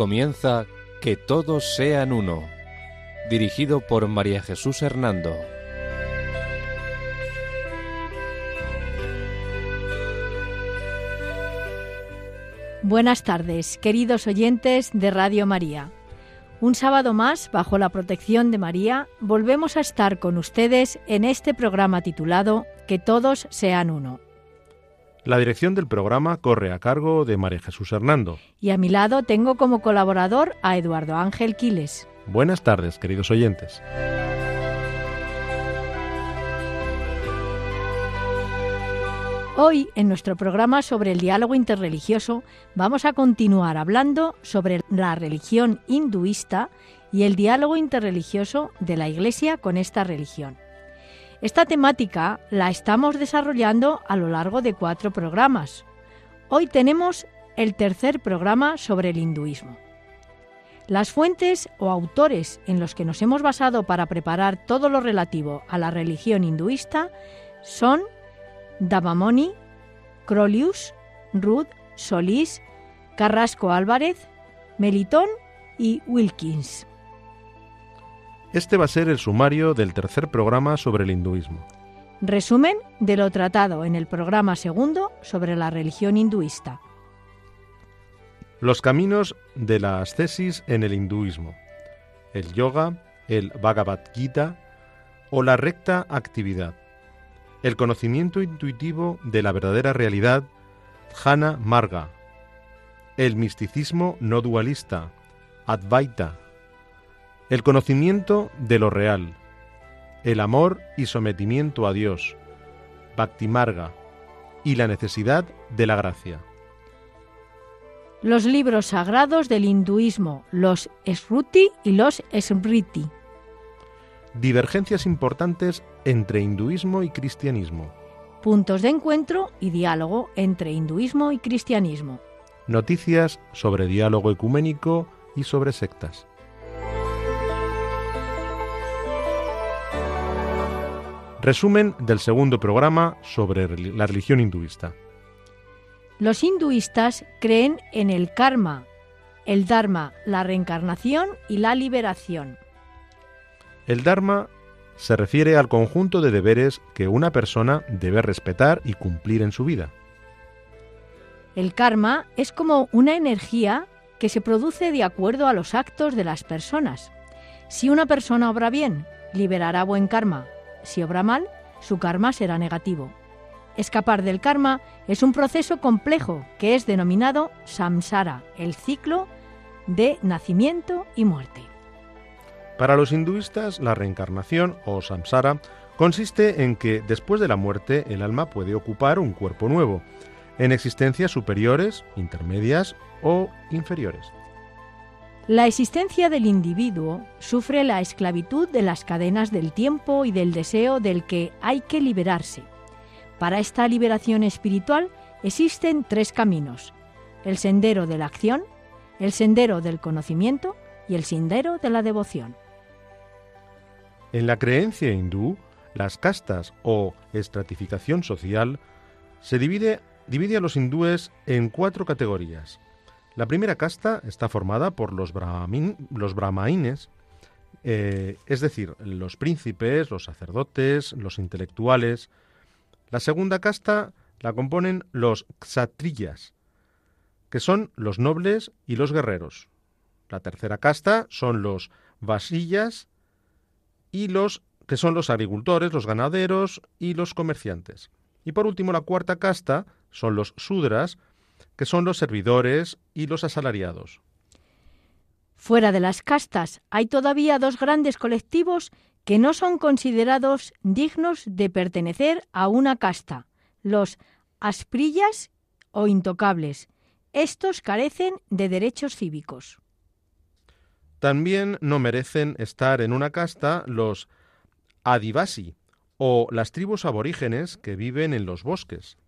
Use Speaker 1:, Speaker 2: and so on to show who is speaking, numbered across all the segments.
Speaker 1: Comienza Que todos sean uno, dirigido por María Jesús Hernando.
Speaker 2: Buenas tardes, queridos oyentes de Radio María. Un sábado más, bajo la protección de María, volvemos a estar con ustedes en este programa titulado Que todos sean uno.
Speaker 3: La dirección del programa corre a cargo de María Jesús Hernando.
Speaker 2: Y a mi lado tengo como colaborador a Eduardo Ángel Quiles.
Speaker 3: Buenas tardes, queridos oyentes.
Speaker 2: Hoy, en nuestro programa sobre el diálogo interreligioso, vamos a continuar hablando sobre la religión hinduista y el diálogo interreligioso de la Iglesia con esta religión. Esta temática la estamos desarrollando a lo largo de cuatro programas. Hoy tenemos el tercer programa sobre el hinduismo. Las fuentes o autores en los que nos hemos basado para preparar todo lo relativo a la religión hinduista son Davamoni, Crolius, Ruth, Solís, Carrasco Álvarez, Melitón y Wilkins.
Speaker 3: Este va a ser el sumario del tercer programa sobre el hinduismo.
Speaker 2: Resumen de lo tratado en el programa segundo sobre la religión hinduista.
Speaker 3: Los caminos de la ascesis en el hinduismo. El yoga, el Bhagavad Gita o la recta actividad. El conocimiento intuitivo de la verdadera realidad, Jhana Marga. El misticismo no dualista, Advaita. El conocimiento de lo real. El amor y sometimiento a Dios, Bhakti Marga. Y la necesidad de la gracia.
Speaker 2: Los libros sagrados del hinduismo, los Sruti y los Smriti.
Speaker 3: Divergencias importantes entre hinduismo y cristianismo.
Speaker 2: Puntos de encuentro y diálogo entre hinduismo y cristianismo.
Speaker 3: Noticias sobre diálogo ecuménico y sobre sectas. Resumen del segundo programa sobre la religión hinduista.
Speaker 2: Los hinduistas creen en el karma, el dharma, la reencarnación y la liberación.
Speaker 3: El dharma se refiere al conjunto de deberes que una persona debe respetar y cumplir en su vida.
Speaker 2: El karma es como una energía que se produce de acuerdo a los actos de las personas. Si una persona obra bien, liberará buen karma. Si obra mal, su karma será negativo. Escapar del karma es un proceso complejo que es denominado samsara, el ciclo de nacimiento y muerte.
Speaker 3: Para los hinduistas, la reencarnación o samsara consiste en que después de la muerte el alma puede ocupar un cuerpo nuevo, en existencias superiores, intermedias o inferiores.
Speaker 2: La existencia del individuo sufre la esclavitud de las cadenas del tiempo y del deseo del que hay que liberarse. Para esta liberación espiritual existen tres caminos, el sendero de la acción, el sendero del conocimiento y el sendero de la devoción.
Speaker 3: En la creencia hindú, las castas o estratificación social se divide, divide a los hindúes en cuatro categorías. La primera casta está formada por los, brahmin, brahmaines, eh, es decir, los príncipes, los sacerdotes, los intelectuales. La segunda casta la componen los kshatriyas, que son los nobles y los guerreros. La tercera casta son los vasillas y los que son los agricultores, los ganaderos y los comerciantes. Y por último, la cuarta casta son los sudras, que son los servidores y los asalariados.
Speaker 2: Fuera de las castas hay todavía dos grandes colectivos que no son considerados dignos de pertenecer a una casta, los asprillas o intocables. Estos carecen de derechos cívicos.
Speaker 3: También no merecen estar en una casta los adivasi o las tribus aborígenes que viven en los bosques.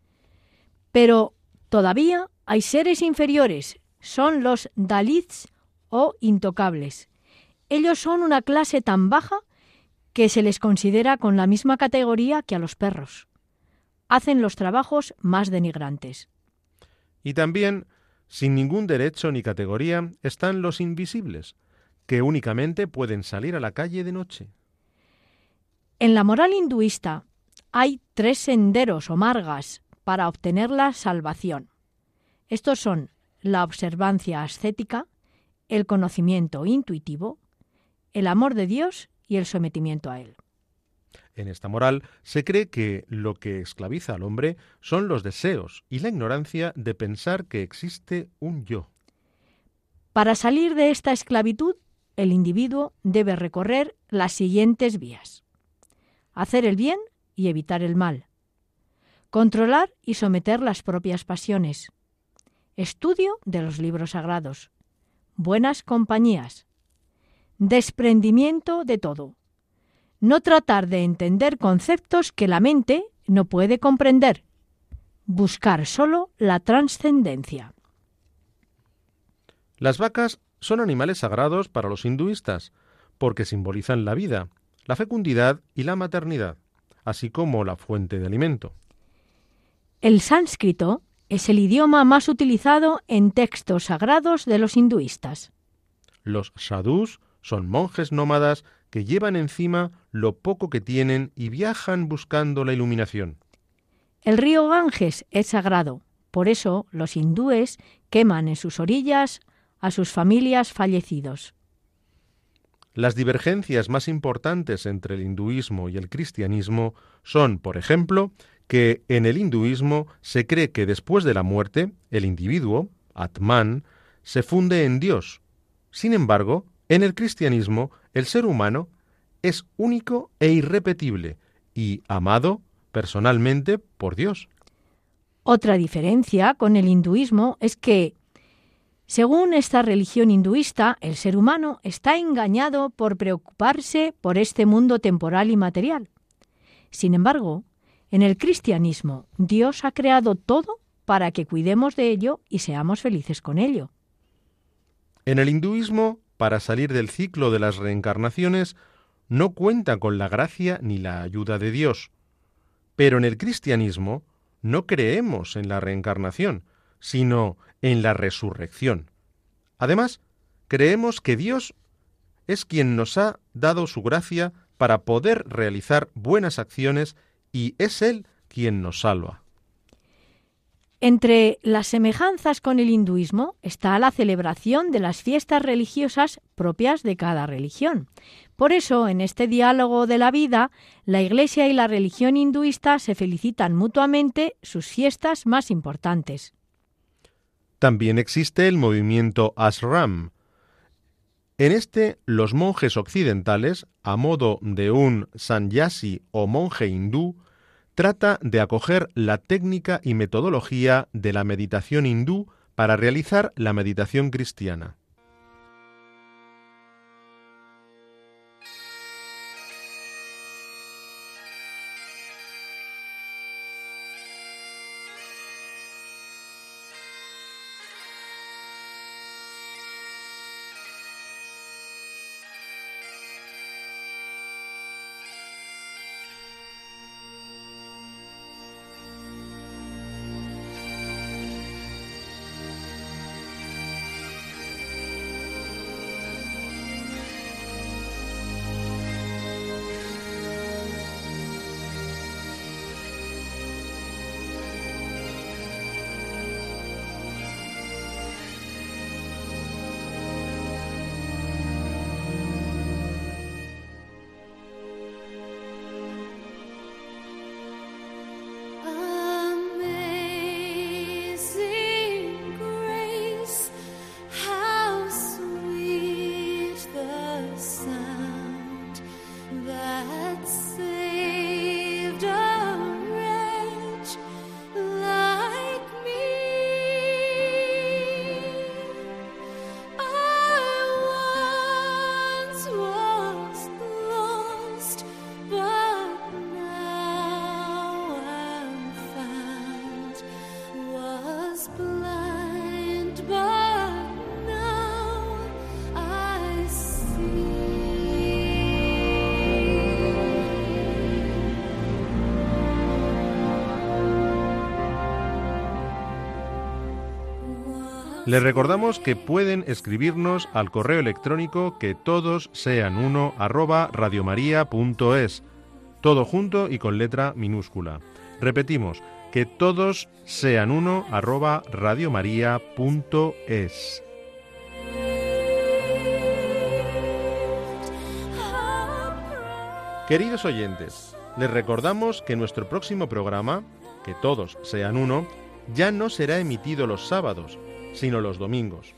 Speaker 2: Pero todavía hay seres inferiores, son los dalits o intocables. Ellos son una clase tan baja que se les considera con la misma categoría que a los perros. Hacen los trabajos más denigrantes.
Speaker 3: Y también Sin ningún derecho ni categoría están los invisibles, que únicamente pueden salir a la calle de noche.
Speaker 2: En la moral hinduista hay tres senderos o margas para obtener la salvación. Estos son la observancia ascética, el conocimiento intuitivo, el amor de Dios y el sometimiento a Él.
Speaker 3: En esta moral se cree que lo que esclaviza al hombre son los deseos y la ignorancia de pensar que existe un yo.
Speaker 2: Para salir de esta esclavitud, el individuo debe recorrer las siguientes vías. Hacer el bien y evitar el mal. Controlar y someter las propias pasiones. Estudio de los libros sagrados. Buenas compañías. Desprendimiento de todo no tratar de entender conceptos que la mente no puede comprender, buscar solo la trascendencia.
Speaker 3: Las vacas son animales sagrados para los hinduistas, porque simbolizan la vida, la fecundidad y la maternidad, así como la fuente de alimento.
Speaker 2: El sánscrito es el idioma más utilizado en textos sagrados de los hinduistas.
Speaker 3: Los sadhus son monjes nómadas que llevan encima lo poco que tienen y viajan buscando la iluminación.
Speaker 2: El río Ganges es sagrado, por eso los hindúes queman en sus orillas a sus familias fallecidos.
Speaker 3: Las divergencias más importantes entre el hinduismo y el cristianismo son, por ejemplo, que en el hinduismo se cree que después de la muerte el individuo, Atman, se funde en Dios. Sin embargo, en el cristianismo el ser humano es único e irrepetible y amado personalmente por Dios.
Speaker 2: Otra diferencia con el hinduismo es que, según esta religión hinduista, el ser humano está engañado por preocuparse por este mundo temporal y material. Sin embargo, en el cristianismo, Dios ha creado todo para que cuidemos de ello y seamos felices con ello.
Speaker 3: En el hinduismo, para salir del ciclo de las reencarnaciones, no cuenta con la gracia ni la ayuda de Dios. Pero en el cristianismo no creemos en la reencarnación, sino en la resurrección. Además, creemos que Dios es quien nos ha dado su gracia para poder realizar buenas acciones y es Él quien nos salva.
Speaker 2: Entre las semejanzas con el hinduismo está la celebración de las fiestas religiosas propias de cada religión. Por eso, en este diálogo de la vida, la Iglesia y la religión hinduista se felicitan mutuamente sus fiestas más importantes.
Speaker 3: También existe el movimiento Ashram. En este, los monjes occidentales, a modo de un sanyasi o monje hindú, trata de acoger la técnica y metodología de la meditación hindú para realizar la meditación cristiana. Les recordamos que pueden escribirnos al correo electrónico que todos sean uno arroba radiomaria.es, todo junto y con letra minúscula. Repetimos, que todos sean uno arroba radiomaria.es. Queridos oyentes, les recordamos que nuestro próximo programa, que todos sean uno, ya no será emitido los sábados, sino los domingos.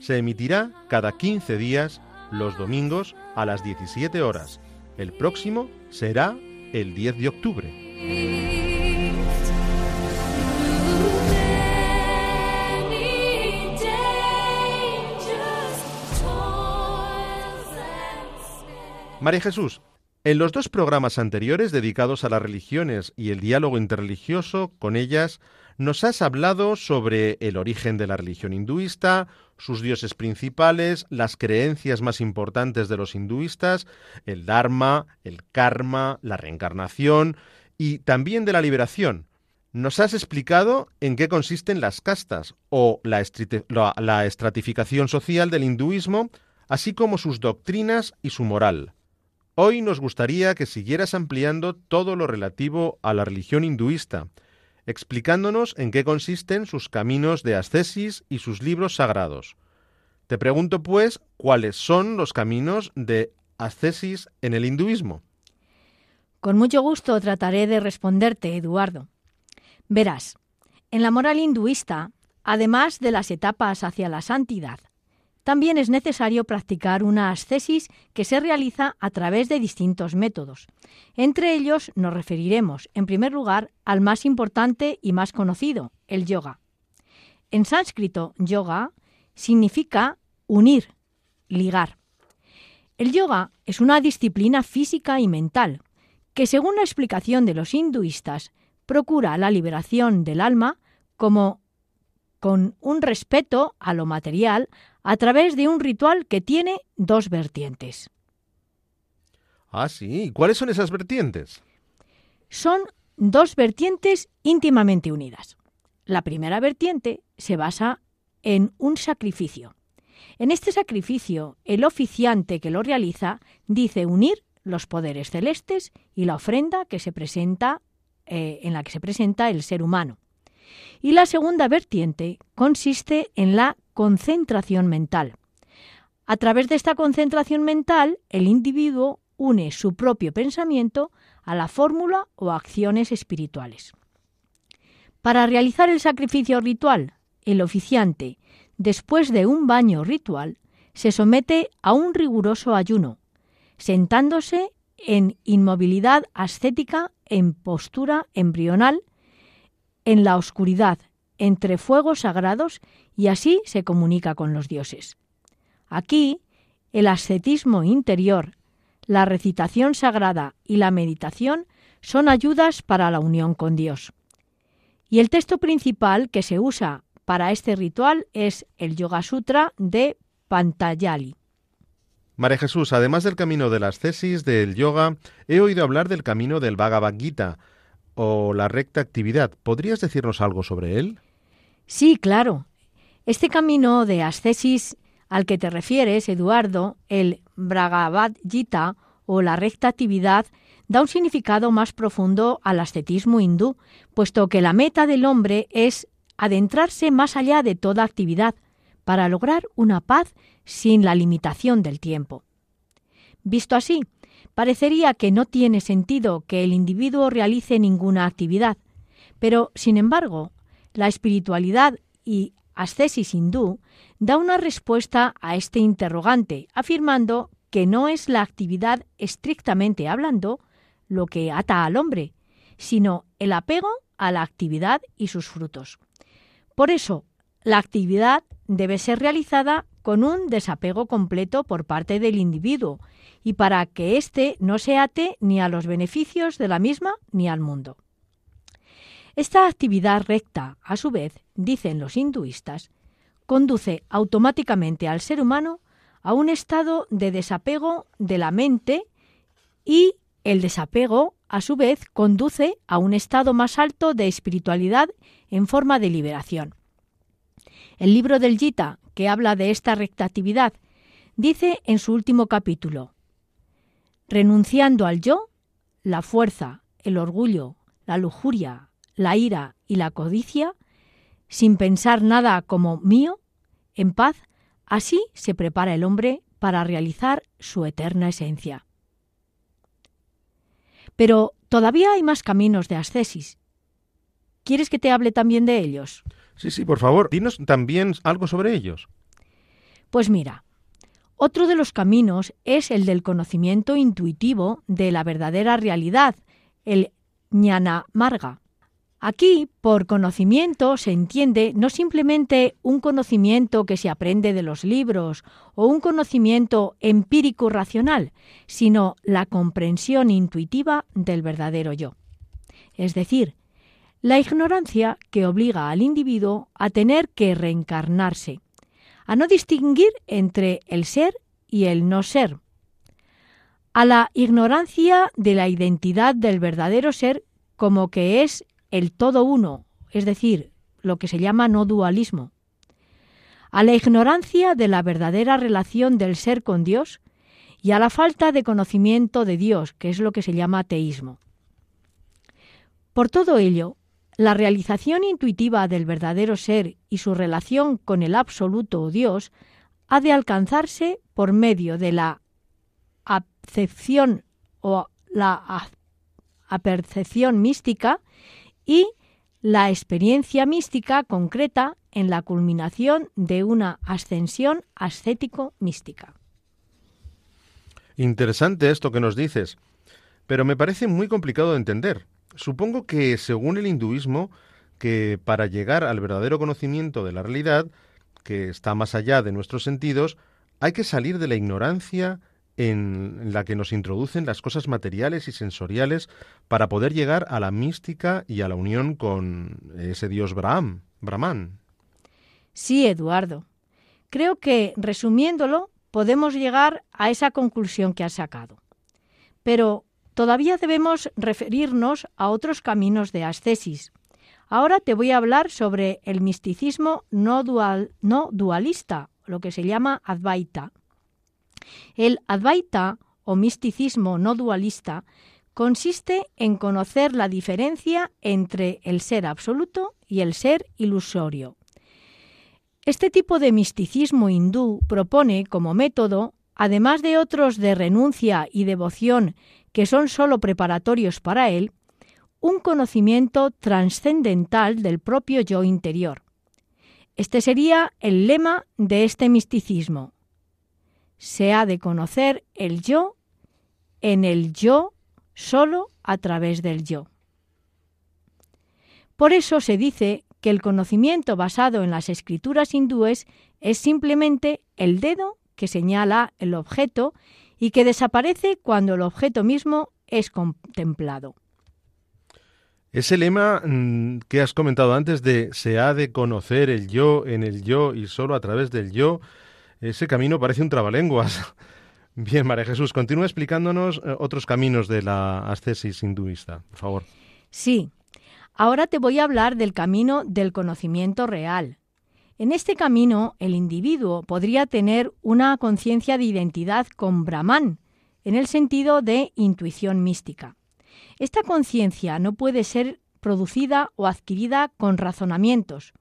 Speaker 3: Se emitirá cada 15 días los domingos a las 17 horas. El próximo será el 10 de octubre. María Jesús, en los dos programas anteriores dedicados a las religiones y el diálogo interreligioso con ellas, nos has hablado sobre el origen de la religión hinduista, sus dioses principales, las creencias más importantes de los hinduistas, el Dharma, el Karma, la reencarnación y también de la liberación. Nos has explicado en qué consisten las castas o la, la estratificación social del hinduismo, así como sus doctrinas y su moral. Hoy nos gustaría que siguieras ampliando todo lo relativo a la religión hinduista, explicándonos en qué consisten sus caminos de ascesis y sus libros sagrados. Te pregunto, pues, cuáles son los caminos de ascesis en el hinduismo.
Speaker 2: Con mucho gusto trataré de responderte, Eduardo. Verás, en la moral hinduista, además de las etapas hacia la santidad, también es necesario practicar una ascesis que se realiza a través de distintos métodos. Entre ellos nos referiremos, en primer lugar, al más importante y más conocido, el yoga. En sánscrito, yoga significa unir, ligar. El yoga es una disciplina física y mental que, según la explicación de los hinduistas, procura la liberación del alma como con un respeto a lo material a través de un ritual que tiene dos vertientes.
Speaker 3: Ah, sí. ¿Cuáles son esas vertientes?
Speaker 2: Son dos vertientes íntimamente unidas. La primera vertiente se basa en un sacrificio. En este sacrificio, el oficiante que lo realiza dice unir los poderes celestes y la ofrenda que se presenta eh, en la que se presenta el ser humano. Y la segunda vertiente consiste en la concentración mental. A través de esta concentración mental, el individuo une su propio pensamiento a la fórmula o acciones espirituales. Para realizar el sacrificio ritual, el oficiante, después de un baño ritual, se somete a un riguroso ayuno, sentándose en inmovilidad ascética en postura embrional, en la oscuridad, entre fuegos sagrados y así se comunica con los dioses. Aquí, el ascetismo interior, la recitación sagrada y la meditación son ayudas para la unión con Dios. Y el texto principal que se usa para este ritual es el Yoga Sutra de Pantayali.
Speaker 3: María Jesús, además del camino de las tesis del yoga, he oído hablar del camino del Bhagavad Gita o la recta actividad. ¿Podrías decirnos algo sobre él?
Speaker 2: Sí, claro. Este camino de ascesis al que te refieres, Eduardo, el Bhagavad Gita o la recta actividad, da un significado más profundo al ascetismo hindú, puesto que la meta del hombre es adentrarse más allá de toda actividad, para lograr una paz sin la limitación del tiempo. Visto así, parecería que no tiene sentido que el individuo realice ninguna actividad, pero, sin embargo, la espiritualidad y ascesis hindú da una respuesta a este interrogante, afirmando que no es la actividad estrictamente hablando lo que ata al hombre, sino el apego a la actividad y sus frutos. Por eso, la actividad debe ser realizada con un desapego completo por parte del individuo y para que éste no se ate ni a los beneficios de la misma ni al mundo. Esta actividad recta, a su vez, dicen los hinduistas, conduce automáticamente al ser humano a un estado de desapego de la mente y el desapego, a su vez, conduce a un estado más alto de espiritualidad en forma de liberación. El libro del Gita, que habla de esta rectatividad, dice en su último capítulo, renunciando al yo, la fuerza, el orgullo, la lujuria, la ira y la codicia, sin pensar nada como mío, en paz, así se prepara el hombre para realizar su eterna esencia. Pero todavía hay más caminos de ascesis. ¿Quieres que te hable también de ellos?
Speaker 3: Sí, sí, por favor, dinos también algo sobre ellos.
Speaker 2: Pues mira, otro de los caminos es el del conocimiento intuitivo de la verdadera realidad, el ñana marga. Aquí, por conocimiento, se entiende no simplemente un conocimiento que se aprende de los libros o un conocimiento empírico racional, sino la comprensión intuitiva del verdadero yo. Es decir, la ignorancia que obliga al individuo a tener que reencarnarse, a no distinguir entre el ser y el no ser, a la ignorancia de la identidad del verdadero ser como que es el todo uno, es decir, lo que se llama no dualismo, a la ignorancia de la verdadera relación del ser con Dios y a la falta de conocimiento de Dios, que es lo que se llama ateísmo. Por todo ello, la realización intuitiva del verdadero ser y su relación con el absoluto o Dios ha de alcanzarse por medio de la acepción o la apercepción mística y la experiencia mística concreta en la culminación de una ascensión ascético-mística.
Speaker 3: Interesante esto que nos dices, pero me parece muy complicado de entender. Supongo que, según el hinduismo, que para llegar al verdadero conocimiento de la realidad, que está más allá de nuestros sentidos, hay que salir de la ignorancia en la que nos introducen las cosas materiales y sensoriales para poder llegar a la mística y a la unión con ese dios Braham, Brahman.
Speaker 2: Sí, Eduardo. Creo que, resumiéndolo, podemos llegar a esa conclusión que has sacado. Pero todavía debemos referirnos a otros caminos de ascesis. Ahora te voy a hablar sobre el misticismo no, dual, no dualista, lo que se llama Advaita. El Advaita o misticismo no dualista consiste en conocer la diferencia entre el ser absoluto y el ser ilusorio. Este tipo de misticismo hindú propone como método, además de otros de renuncia y devoción que son sólo preparatorios para él, un conocimiento trascendental del propio yo interior. Este sería el lema de este misticismo, se ha de conocer el yo en el yo solo a través del yo. Por eso se dice que el conocimiento basado en las escrituras hindúes es simplemente el dedo que señala el objeto y que desaparece cuando el objeto mismo es contemplado.
Speaker 3: Ese lema mm, que has comentado antes de se ha de conocer el yo en el yo y solo a través del yo, ese camino parece un trabalenguas. Bien, María Jesús, continúa explicándonos eh, otros caminos de la ascesis hinduista, por favor.
Speaker 2: Sí. Ahora te voy a hablar del camino del conocimiento real. En este camino, el individuo podría tener una conciencia de identidad con Brahman, en el sentido de intuición mística. Esta conciencia no puede ser producida o adquirida con razonamientos,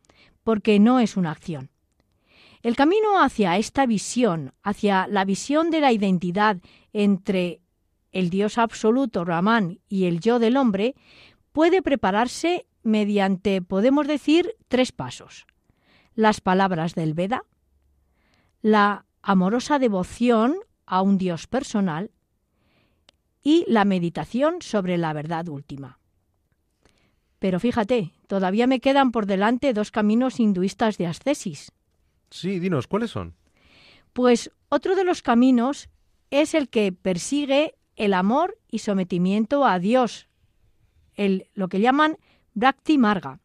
Speaker 2: porque no es una acción. El camino hacia esta visión, hacia la visión de la identidad entre el Dios absoluto, Ramán, y el yo del hombre, puede prepararse mediante, podemos decir, tres pasos. Las palabras del Veda, la amorosa devoción a un Dios personal y la meditación sobre la verdad última. Pero fíjate, todavía me quedan por delante dos caminos hinduistas de ascesis.
Speaker 3: Sí, dinos, ¿cuáles son?
Speaker 2: Pues otro de los caminos es el que persigue el amor y sometimiento a Dios, el, lo que llaman Bhakti Marga.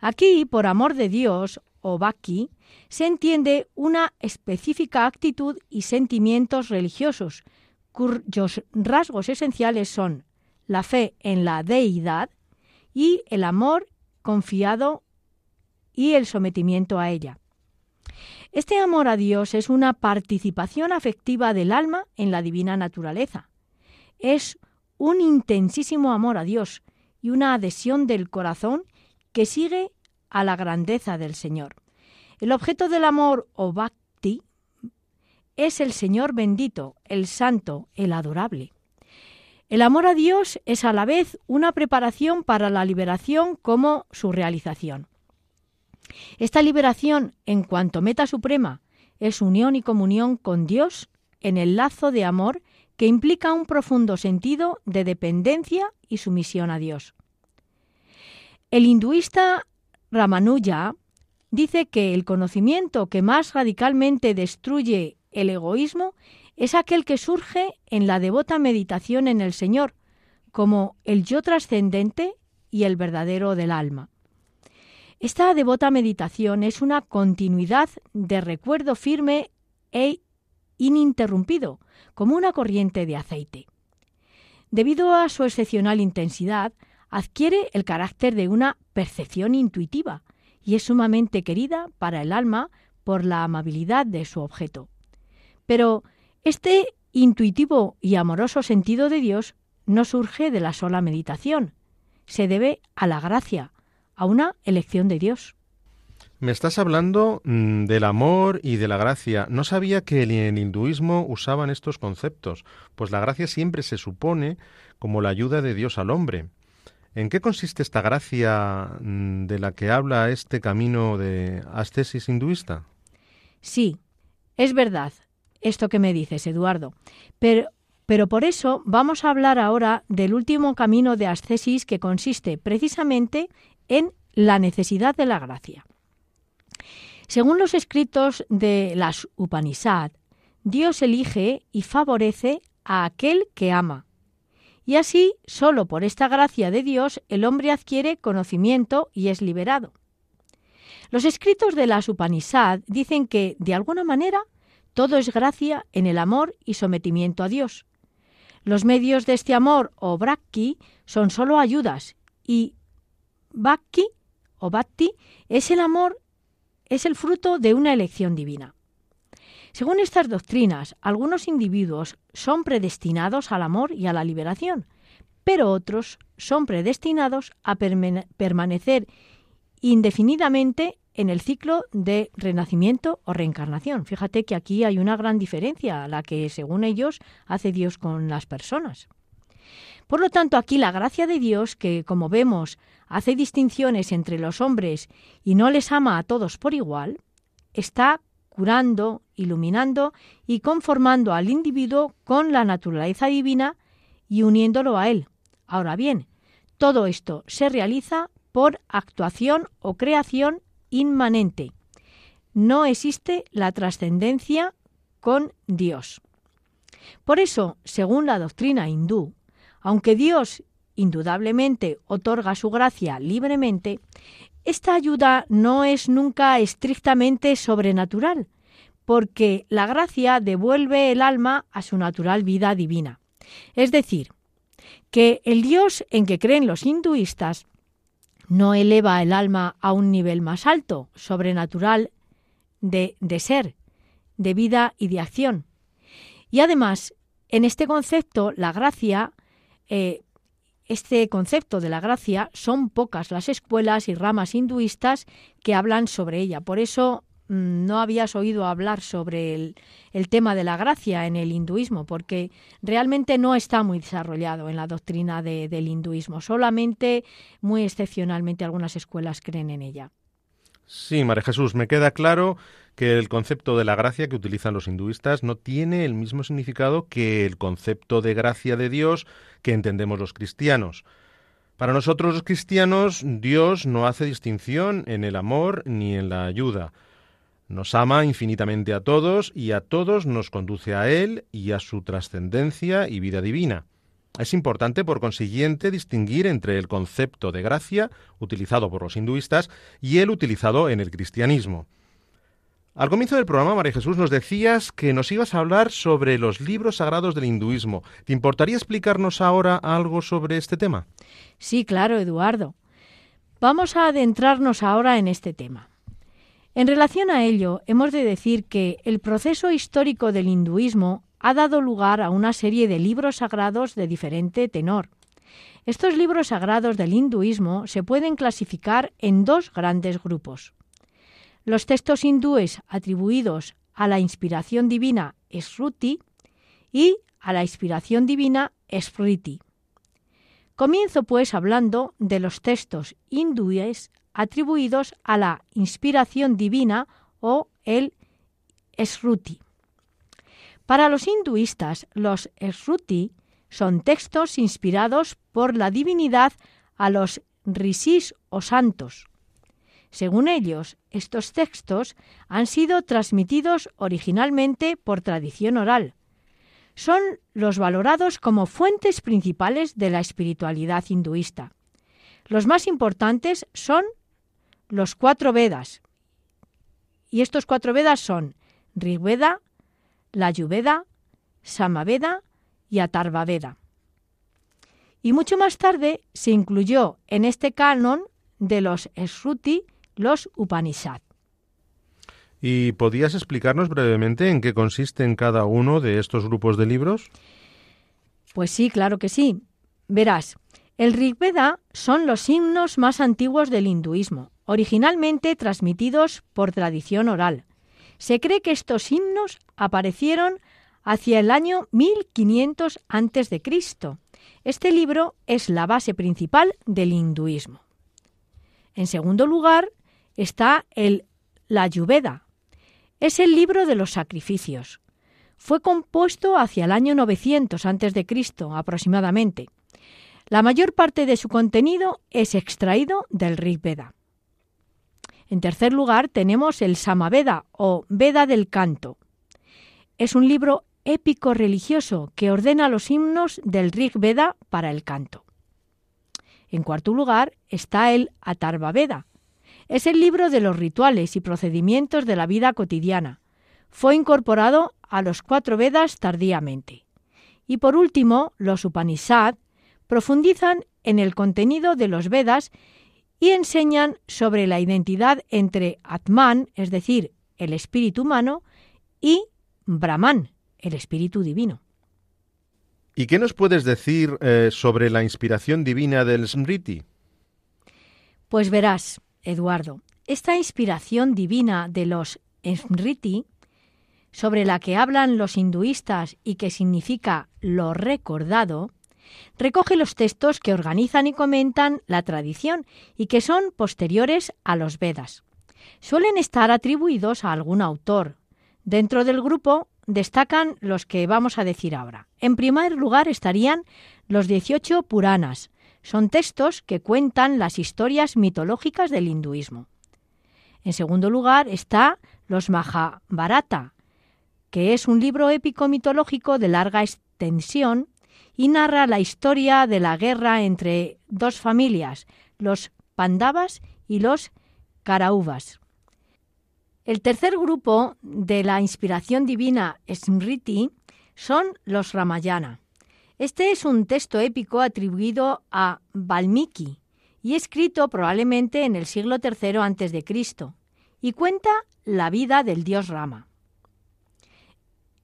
Speaker 2: Aquí, por amor de Dios, o Bhakti, se entiende una específica actitud y sentimientos religiosos, cuyos rasgos esenciales son la fe en la deidad y el amor confiado y el sometimiento a ella. Este amor a Dios es una participación afectiva del alma en la divina naturaleza. Es un intensísimo amor a Dios y una adhesión del corazón que sigue a la grandeza del Señor. El objeto del amor o bhakti es el Señor bendito, el santo, el adorable. El amor a Dios es a la vez una preparación para la liberación como su realización. Esta liberación, en cuanto meta suprema, es unión y comunión con Dios en el lazo de amor que implica un profundo sentido de dependencia y sumisión a Dios. El hinduista Ramanuja dice que el conocimiento que más radicalmente destruye el egoísmo es aquel que surge en la devota meditación en el Señor, como el yo trascendente y el verdadero del alma. Esta devota meditación es una continuidad de recuerdo firme e ininterrumpido, como una corriente de aceite. Debido a su excepcional intensidad, adquiere el carácter de una percepción intuitiva y es sumamente querida para el alma por la amabilidad de su objeto. Pero este intuitivo y amoroso sentido de Dios no surge de la sola meditación, se debe a la gracia, a una elección de Dios.
Speaker 3: Me estás hablando mm, del amor y de la gracia. No sabía que en el hinduismo usaban estos conceptos, pues la gracia siempre se supone como la ayuda de Dios al hombre. ¿En qué consiste esta gracia mm, de la que habla este camino de ascesis hinduista?
Speaker 2: Sí, es verdad esto que me dices, Eduardo. Pero, pero por eso vamos a hablar ahora del último camino de ascesis que consiste precisamente en la necesidad de la gracia. Según los escritos de las Upanishad, Dios elige y favorece a aquel que ama. Y así, solo por esta gracia de Dios, el hombre adquiere conocimiento y es liberado. Los escritos de las Upanishad dicen que, de alguna manera, todo es gracia en el amor y sometimiento a Dios. Los medios de este amor o brakti son solo ayudas y Bhakti o Bhakti es el amor, es el fruto de una elección divina. Según estas doctrinas, algunos individuos son predestinados al amor y a la liberación, pero otros son predestinados a permanecer indefinidamente en el ciclo de renacimiento o reencarnación. Fíjate que aquí hay una gran diferencia, la que según ellos hace Dios con las personas. Por lo tanto, aquí la gracia de Dios, que como vemos hace distinciones entre los hombres y no les ama a todos por igual, está curando, iluminando y conformando al individuo con la naturaleza divina y uniéndolo a él. Ahora bien, todo esto se realiza por actuación o creación inmanente. No existe la trascendencia con Dios. Por eso, según la doctrina hindú, aunque Dios indudablemente otorga su gracia libremente, esta ayuda no es nunca estrictamente sobrenatural, porque la gracia devuelve el alma a su natural vida divina. Es decir, que el Dios en que creen los hinduistas no eleva el alma a un nivel más alto, sobrenatural, de, de ser, de vida y de acción. Y además, en este concepto, la gracia eh, este concepto de la gracia son pocas las escuelas y ramas hinduistas que hablan sobre ella. Por eso mm, no habías oído hablar sobre el, tema de la gracia en el hinduismo, porque realmente no está muy desarrollado en la doctrina del hinduismo. Solamente, muy excepcionalmente, algunas escuelas creen en ella.
Speaker 3: Sí, María Jesús, me queda claro que el concepto de la gracia que utilizan los hinduistas no tiene el mismo significado que el concepto de gracia de Dios que entendemos los cristianos. Para nosotros los cristianos, Dios no hace distinción en el amor ni en la ayuda. Nos ama infinitamente a todos y a todos nos conduce a Él y a su trascendencia y vida divina. Es importante, por consiguiente, distinguir entre el concepto de gracia utilizado por los hinduistas y el utilizado en el cristianismo. Al comienzo del programa, María Jesús, nos decías que nos ibas a hablar sobre los libros sagrados del hinduismo. ¿Te importaría explicarnos ahora algo sobre este tema?
Speaker 2: Sí, claro, Eduardo. Vamos a adentrarnos ahora en este tema. En relación a ello, hemos de decir que el proceso histórico del hinduismo ha dado lugar a una serie de libros sagrados de diferente tenor. Estos libros sagrados del hinduismo se pueden clasificar en dos grandes grupos. Los textos hindúes atribuidos a la inspiración divina Sruti y a la inspiración divina Smriti. Comienzo pues hablando de los textos hindúes atribuidos a la inspiración divina o el Sruti. Para los hinduistas, los Sruti son textos inspirados por la divinidad a los rishis o santos. Según ellos, estos textos han sido transmitidos originalmente por tradición oral. Son los valorados como fuentes principales de la espiritualidad hinduista. Los más importantes son los cuatro Vedas. Y estos cuatro Vedas son Rigveda, la Ayurveda, Samaveda y Atharvaveda. Y mucho más tarde se incluyó en este canon de los Sruti los Upanishad.
Speaker 3: ¿Y podías explicarnos brevemente en qué consisten cada uno de estos grupos de libros?
Speaker 2: Pues sí, claro que sí. Verás, el Rigveda son los himnos más antiguos del hinduismo, originalmente transmitidos por tradición oral. Se cree que estos himnos aparecieron hacia el año 1500 a.C. Este libro es la base principal del hinduismo. En segundo lugar está el La Ayurveda. Es el libro de los sacrificios. Fue compuesto hacia el año 900 a.C. aproximadamente. La mayor parte de su contenido es extraído del Rig Veda. En tercer lugar, tenemos el Samaveda o Veda del canto. Es un libro épico religioso que ordena los himnos del Rig Veda para el canto. En cuarto lugar está el Atharva Veda. Es el libro de los rituales y procedimientos de la vida cotidiana. Fue incorporado a los cuatro Vedas tardíamente. Y por último, los Upanishad profundizan en el contenido de los Vedas y enseñan sobre la identidad entre Atman, es decir, el espíritu humano, y Brahman, el espíritu divino.
Speaker 3: ¿Y qué nos puedes decir eh, sobre la inspiración divina del Smriti?
Speaker 2: Pues verás, Eduardo, esta inspiración divina de los Smriti, sobre la que hablan los hinduistas y que significa lo recordado, recoge los textos que organizan y comentan la tradición y que son posteriores a los Vedas. Suelen estar atribuidos a algún autor. Dentro del grupo destacan los que vamos a decir ahora. En primer lugar estarían los 18 Puranas. Son textos que cuentan las historias mitológicas del hinduismo. En segundo lugar está los Mahabharata, que es un libro épico mitológico de larga extensión y narra la historia de la guerra entre dos familias, los Pandavas y los Karauvas. El tercer grupo de la inspiración divina Smriti son los Ramayana. Este es un texto épico atribuido a Valmiki y escrito probablemente en el siglo III a.C. y cuenta la vida del dios Rama.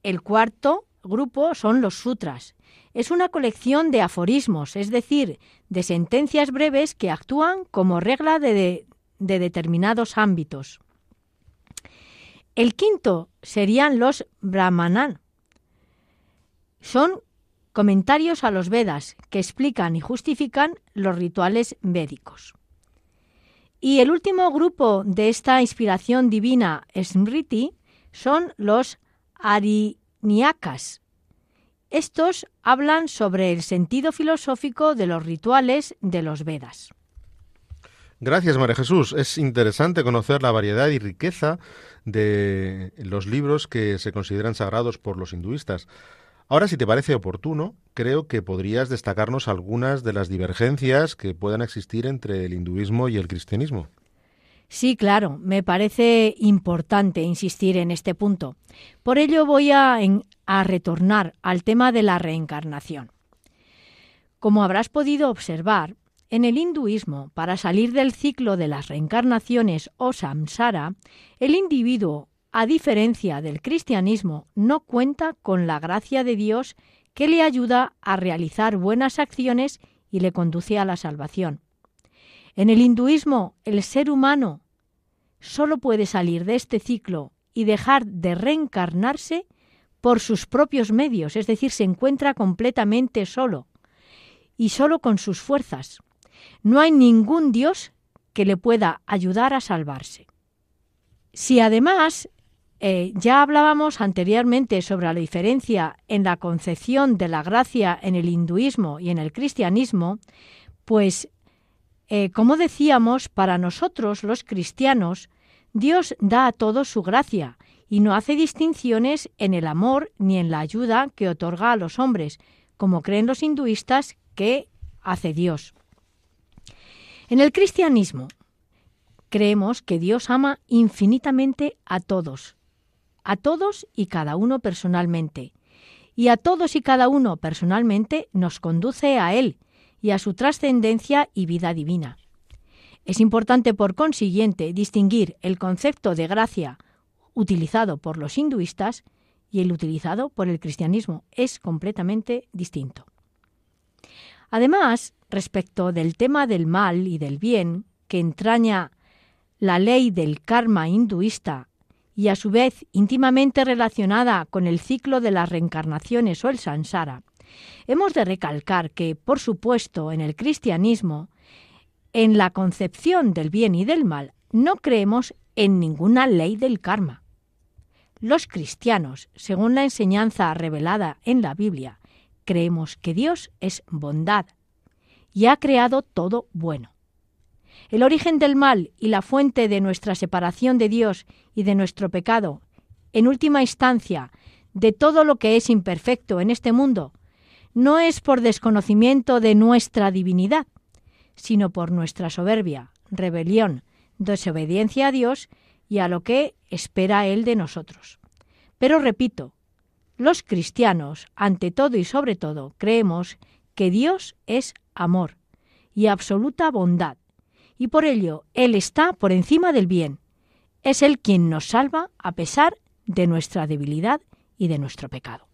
Speaker 2: El cuarto grupo son los sutras, es una colección de aforismos, es decir, de sentencias breves que actúan como regla de, determinados ámbitos. El quinto serían los brahmanan. Son comentarios a los Vedas que explican y justifican los rituales védicos. Y el último grupo de esta inspiración divina Smriti son los Ariniakas, estos hablan sobre el sentido filosófico de los rituales de los Vedas.
Speaker 3: Gracias, María Jesús. Es interesante conocer la variedad y riqueza de los libros que se consideran sagrados por los hinduistas. Ahora, si te parece oportuno, creo que podrías destacarnos algunas de las divergencias que puedan existir entre el hinduismo y el cristianismo.
Speaker 2: Sí, claro, me parece importante insistir en este punto. Por ello voy a, a retornar al tema de la reencarnación. Como habrás podido observar, en el hinduismo, para salir del ciclo de las reencarnaciones o samsara, el individuo, a diferencia del cristianismo, no cuenta con la gracia de Dios que le ayuda a realizar buenas acciones y le conduce a la salvación. En el hinduismo, el ser humano solo puede salir de este ciclo y dejar de reencarnarse por sus propios medios, es decir, se encuentra completamente solo y solo con sus fuerzas. No hay ningún Dios que le pueda ayudar a salvarse. Si además eh, ya hablábamos anteriormente sobre la diferencia en la concepción de la gracia en el hinduismo y en el cristianismo, pues, eh, como decíamos, para nosotros los cristianos, Dios da a todos su gracia y no hace distinciones en el amor ni en la ayuda que otorga a los hombres, como creen los hinduistas que hace Dios. En el cristianismo creemos que Dios ama infinitamente a todos, a todos y cada uno personalmente, y a todos y cada uno personalmente nos conduce a Él y a su trascendencia y vida divina. Es importante, por consiguiente, distinguir el concepto de gracia utilizado por los hinduistas y el utilizado por el cristianismo. Es completamente distinto. Además, respecto del tema del mal y del bien que entraña la ley del karma hinduista y a su vez íntimamente relacionada con el ciclo de las reencarnaciones o el sansara, hemos de recalcar que, por supuesto, en el cristianismo, en la concepción del bien y del mal, no creemos en ninguna ley del karma. Los cristianos, según la enseñanza revelada en la Biblia, creemos que Dios es bondad y ha creado todo bueno. El origen del mal y la fuente de nuestra separación de Dios y de nuestro pecado, en última instancia, de todo lo que es imperfecto en este mundo, no es por desconocimiento de nuestra divinidad, sino por nuestra soberbia, rebelión, desobediencia a Dios y a lo que espera Él de nosotros. Pero repito, los cristianos, ante todo y sobre todo, creemos que Dios es amor y absoluta bondad, y por ello Él está por encima del bien. Es Él quien nos salva a pesar de nuestra debilidad y de nuestro pecado.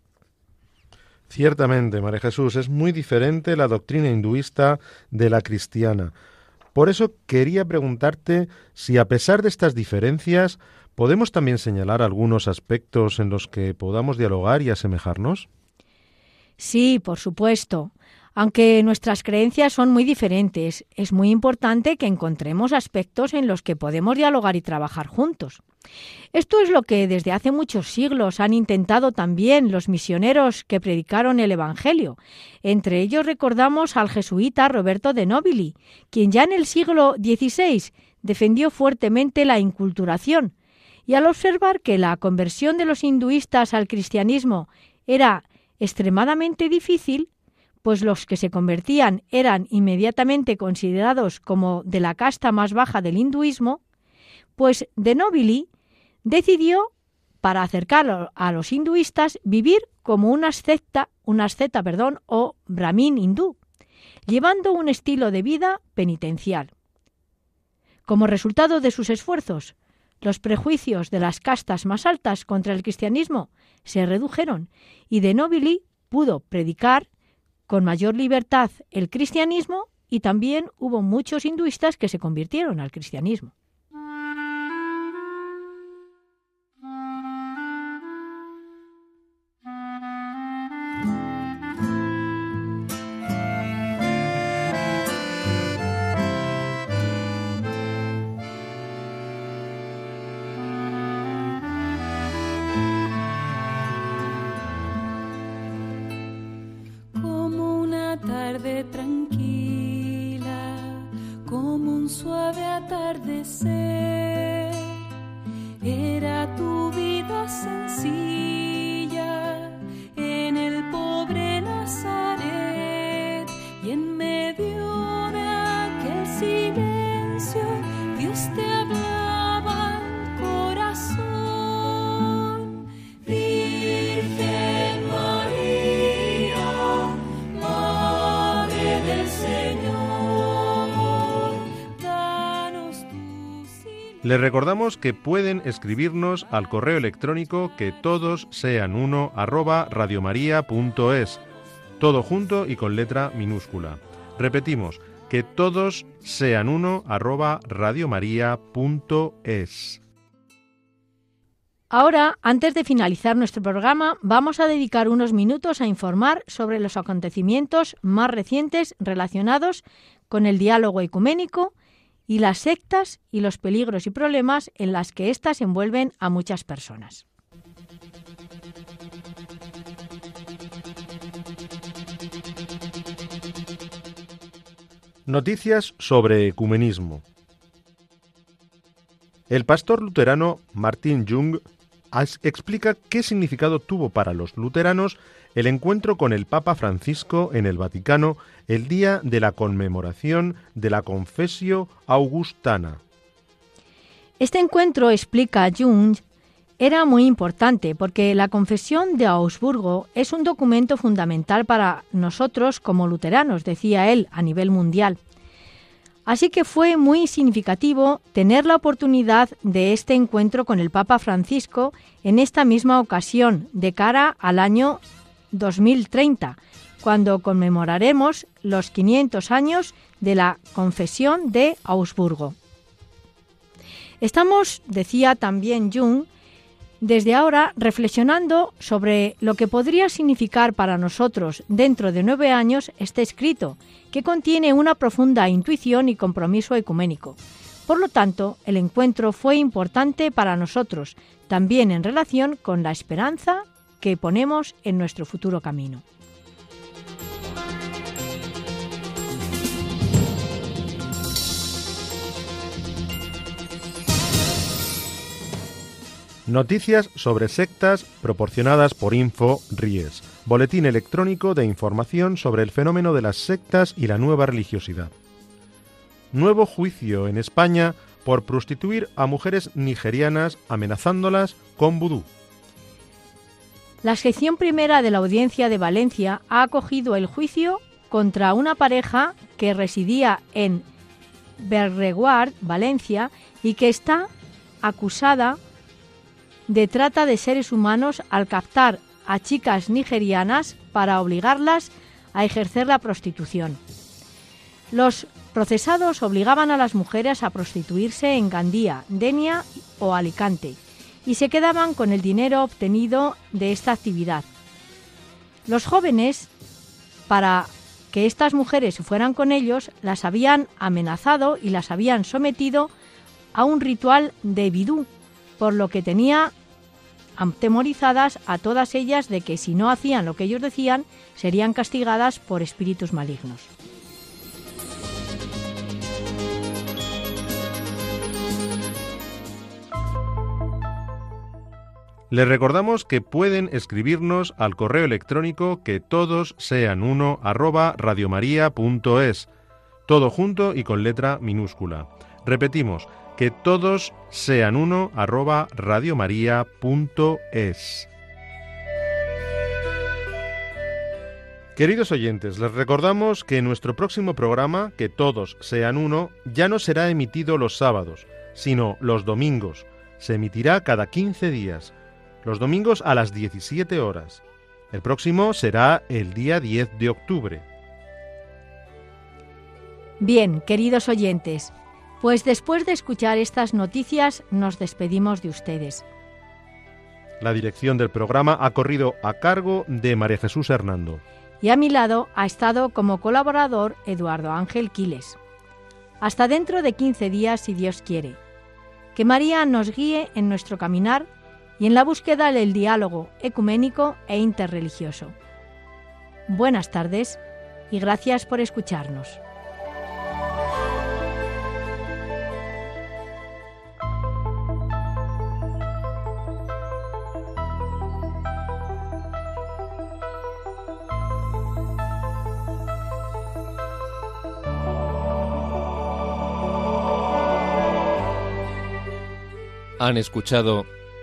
Speaker 3: Ciertamente, María Jesús, es muy diferente la doctrina hinduista de la cristiana. Por eso quería preguntarte si a pesar de estas diferencias ¿Podemos también señalar algunos aspectos en los que podamos dialogar y asemejarnos?
Speaker 2: Sí, por supuesto. Aunque nuestras creencias son muy diferentes, es muy importante que encontremos aspectos en los que podemos dialogar y trabajar juntos. Esto es lo que desde hace muchos siglos han intentado también los misioneros que predicaron el Evangelio. Entre ellos recordamos al jesuita Roberto de Nobili, quien ya en el siglo XVI defendió fuertemente la inculturación, y al observar que la conversión de los hinduistas al cristianismo era extremadamente difícil, pues los que se convertían eran inmediatamente considerados como de la casta más baja del hinduismo, pues de Nobili decidió, para acercar a los hinduistas, vivir como una asceta, una asceta, perdón, o brahmin hindú, llevando un estilo de vida penitencial. Como resultado de sus esfuerzos, los prejuicios de las castas más altas contra el cristianismo se redujeron y de Nobili pudo predicar con mayor libertad el cristianismo y también hubo muchos hinduistas que se convirtieron al cristianismo.
Speaker 3: Les recordamos que pueden escribirnos al correo electrónico que todos sean uno arroba todo junto y con letra minúscula. Repetimos, que todos sean uno arroba.
Speaker 2: Ahora, antes de finalizar nuestro programa, vamos a dedicar unos minutos a informar sobre los acontecimientos más recientes relacionados con el diálogo ecuménico y las sectas y los peligros y problemas en las que éstas envuelven a muchas personas.
Speaker 3: Noticias sobre ecumenismo. El pastor luterano Martin Jung explica qué significado tuvo para los luteranos el encuentro con el Papa Francisco en el Vaticano el día de la conmemoración de la Confesio Augustana.
Speaker 2: Este encuentro, explica Jung, era muy importante porque la Confesión de Augsburgo es un documento fundamental para nosotros como luteranos, decía él, a nivel mundial. Así que fue muy significativo tener la oportunidad de este encuentro con el Papa Francisco en esta misma ocasión, de cara al año 2030, cuando conmemoraremos los 500 años de la Confesión de Augsburgo. Estamos, decía también Jung, desde ahora reflexionando sobre lo que podría significar para nosotros dentro de nueve años este escrito, que contiene una profunda intuición y compromiso ecuménico. Por lo tanto, el encuentro fue importante para nosotros, también en relación con la esperanza que ponemos en nuestro futuro camino.
Speaker 3: Noticias sobre sectas proporcionadas por Info Ries, boletín electrónico de información sobre el fenómeno de las sectas y la nueva religiosidad. Nuevo juicio en España por prostituir a mujeres nigerianas amenazándolas con vudú.
Speaker 2: La sección primera de la Audiencia de Valencia ha acogido el juicio contra una pareja que residía en Berreguard, Valencia, y que está acusada de trata de seres humanos al captar a chicas nigerianas para obligarlas a ejercer la prostitución. Los procesados obligaban a las mujeres a prostituirse en Gandía, Denia o Alicante y se quedaban con el dinero obtenido de esta actividad. Los jóvenes, para que estas mujeres fueran con ellos, las habían amenazado y las habían sometido a un ritual de bidú, por lo que tenía atemorizadas a todas ellas de que si no hacían lo que ellos decían, serían castigadas por espíritus malignos.
Speaker 3: Les recordamos que pueden escribirnos al correo electrónico que todos sean uno arroba radiomaria.es, todo junto y con letra minúscula. Repetimos, que todos sean uno arroba radiomaria.es. Queridos oyentes, les recordamos que nuestro próximo programa, Que todos sean uno, ya no será emitido los sábados, sino los domingos. Se emitirá cada 15 días, los domingos a las 17 horas. El próximo será el día 10 de octubre.
Speaker 2: Bien, queridos oyentes, pues después de escuchar estas noticias nos despedimos de ustedes.
Speaker 3: La dirección del programa ha corrido a cargo de María Jesús Hernando.
Speaker 2: Y a mi lado ha estado como colaborador Eduardo Ángel Quiles. Hasta dentro de 15 días, si Dios quiere. Que María nos guíe en nuestro caminar y en la búsqueda del diálogo ecuménico e interreligioso. Buenas tardes y gracias por escucharnos.
Speaker 1: Han escuchado